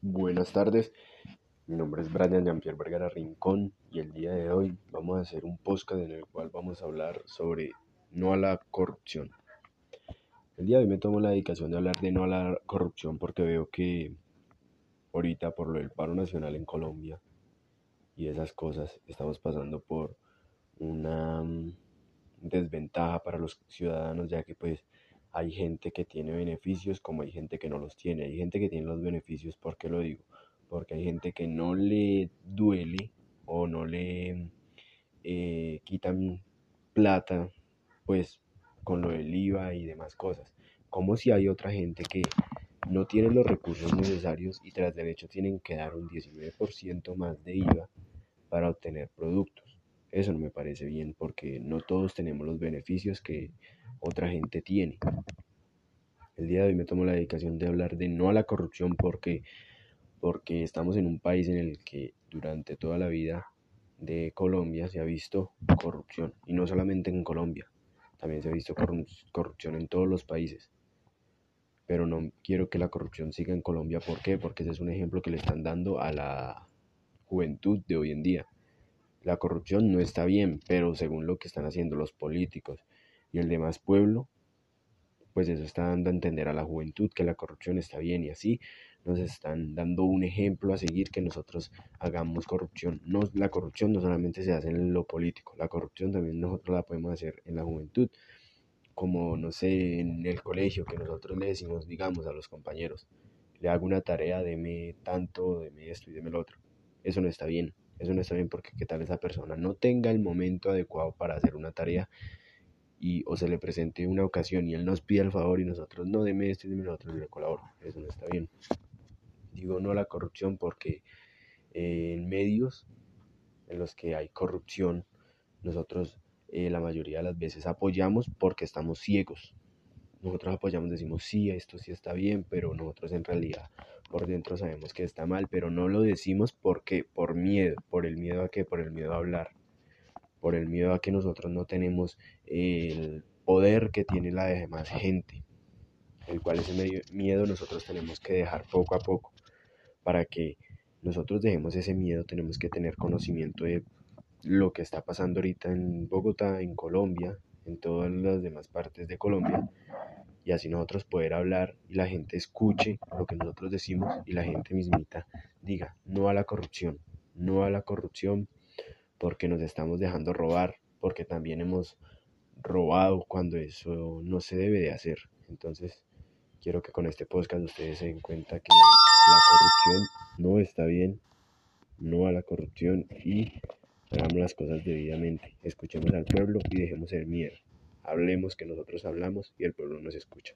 Buenas tardes, mi nombre es Brian Jean-Pierre Vergara Rincón y el día de hoy vamos a hacer un podcast en el cual vamos a hablar sobre no a la corrupción. El día de hoy me tomo la dedicación de hablar de no a la corrupción porque veo que ahorita por lo del paro nacional en Colombia y esas cosas estamos pasando por una mm, desventaja para los ciudadanos ya que pues hay gente que tiene beneficios como hay gente que no los tiene. Hay gente que tiene los beneficios, ¿por qué lo digo? Porque hay gente que no le duele o no le eh, quitan plata, pues con lo del IVA y demás cosas. Como si hay otra gente que no tiene los recursos necesarios y tras derecho tienen que dar un 19% más de IVA para obtener productos. Eso no me parece bien porque no todos tenemos los beneficios que otra gente tiene. El día de hoy me tomo la dedicación de hablar de no a la corrupción porque, porque estamos en un país en el que durante toda la vida de Colombia se ha visto corrupción y no solamente en Colombia, también se ha visto corrupción en todos los países. Pero no quiero que la corrupción siga en Colombia. ¿Por qué? Porque ese es un ejemplo que le están dando a la juventud de hoy en día. La corrupción no está bien, pero según lo que están haciendo los políticos y el demás pueblo, pues eso está dando a entender a la juventud que la corrupción está bien y así nos están dando un ejemplo a seguir que nosotros hagamos corrupción. No, la corrupción no solamente se hace en lo político, la corrupción también nosotros la podemos hacer en la juventud, como no sé, en el colegio que nosotros le decimos, digamos, a los compañeros, le hago una tarea, deme tanto, deme esto y deme lo otro. Eso no está bien. Eso no está bien porque qué tal esa persona no tenga el momento adecuado para hacer una tarea y o se le presente una ocasión y él nos pide el favor y nosotros no deme esto y y le colaboro. Eso no está bien. Digo no a la corrupción porque eh, en medios en los que hay corrupción, nosotros eh, la mayoría de las veces apoyamos porque estamos ciegos. Nosotros apoyamos, decimos sí, esto sí está bien, pero nosotros en realidad por dentro sabemos que está mal, pero no lo decimos porque por miedo, por el miedo a que, por el miedo a hablar por el miedo a que nosotros no tenemos el poder que tiene la demás gente, el cual ese miedo nosotros tenemos que dejar poco a poco. Para que nosotros dejemos ese miedo tenemos que tener conocimiento de lo que está pasando ahorita en Bogotá, en Colombia, en todas las demás partes de Colombia, y así nosotros poder hablar y la gente escuche lo que nosotros decimos y la gente mismita diga no a la corrupción, no a la corrupción, porque nos estamos dejando robar, porque también hemos robado cuando eso no se debe de hacer. Entonces, quiero que con este podcast ustedes se den cuenta que la corrupción no está bien, no a la corrupción y hagamos las cosas debidamente. Escuchemos al pueblo y dejemos el miedo. Hablemos que nosotros hablamos y el pueblo nos escucha.